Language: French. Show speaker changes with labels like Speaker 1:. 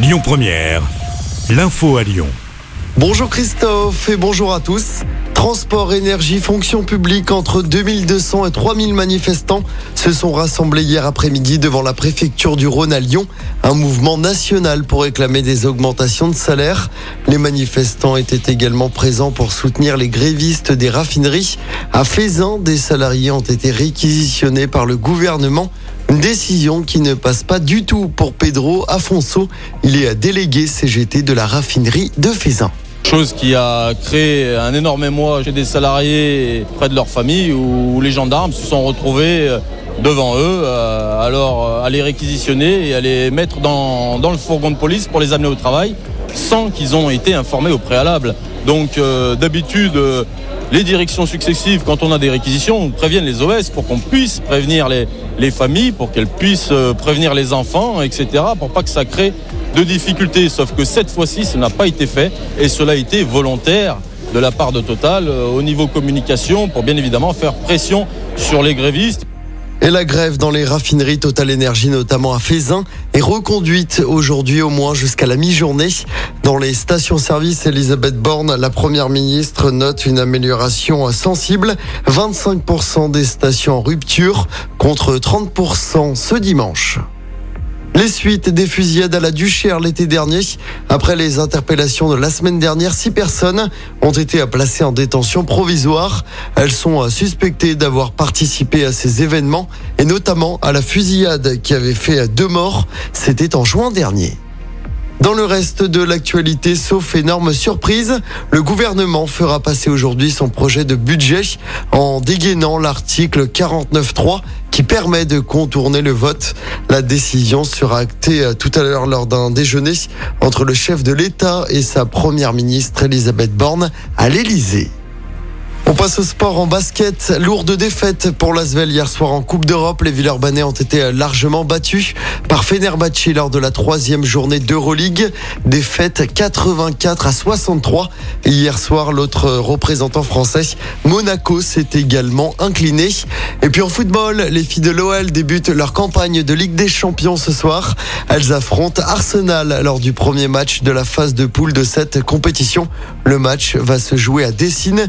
Speaker 1: Lyon Première, l'info à Lyon.
Speaker 2: Bonjour Christophe et bonjour à tous. Transport, énergie, fonction publique, entre 2200 et 3000 manifestants se sont rassemblés hier après-midi devant la préfecture du Rhône à Lyon. Un mouvement national pour réclamer des augmentations de salaire. Les manifestants étaient également présents pour soutenir les grévistes des raffineries. À Faisin, des salariés ont été réquisitionnés par le gouvernement. Une décision qui ne passe pas du tout pour Pedro Afonso. Il est délégué CGT de la raffinerie de Faisin.
Speaker 3: Chose qui a créé un énorme émoi chez des salariés près de leur famille où les gendarmes se sont retrouvés euh, devant eux, euh, alors euh, à les réquisitionner et à les mettre dans le fourgon de police pour les amener au travail sans qu'ils ont été informés au préalable. Donc d'habitude, les directions successives, quand on a des réquisitions, préviennent les OS pour qu'on puisse prévenir les, les familles, pour qu'elles puissent prévenir les enfants, etc., pour pas que ça crée de difficultés. Sauf que cette fois-ci, ce n'a pas été fait et cela a été volontaire de la part de Total euh, au niveau communication pour bien évidemment faire pression sur les grévistes.
Speaker 2: Et la grève dans les raffineries Total Énergie, notamment à Fézin, est reconduite aujourd'hui au moins jusqu'à la mi-journée. Dans les stations-service, Elisabeth Borne, la première ministre, note une amélioration sensible. 25% des stations en rupture contre 30% ce dimanche. Les suites des fusillades à la Duchère l'été dernier. Après les interpellations de la semaine dernière, six personnes ont été placées en détention provisoire. Elles sont suspectées d'avoir participé à ces événements et notamment à la fusillade qui avait fait deux morts. C'était en juin dernier. Dans le reste de l'actualité, sauf énorme surprise, le gouvernement fera passer aujourd'hui son projet de budget en dégainant l'article 49.3 qui permet de contourner le vote. La décision sera actée euh, tout à l'heure lors d'un déjeuner entre le chef de l'État et sa première ministre Elisabeth Borne à l'Élysée. On passe au sport en basket. Lourde défaite pour l'Asvel hier soir en Coupe d'Europe. Les Villeurbanais ont été largement battus par Fenerbahce lors de la troisième journée d'Euroleague. Défaite 84 à 63. Hier soir, l'autre représentant français, Monaco, s'est également incliné. Et puis en football, les filles de l'OL débutent leur campagne de Ligue des Champions ce soir. Elles affrontent Arsenal lors du premier match de la phase de poule de cette compétition. Le match va se jouer à Dessine.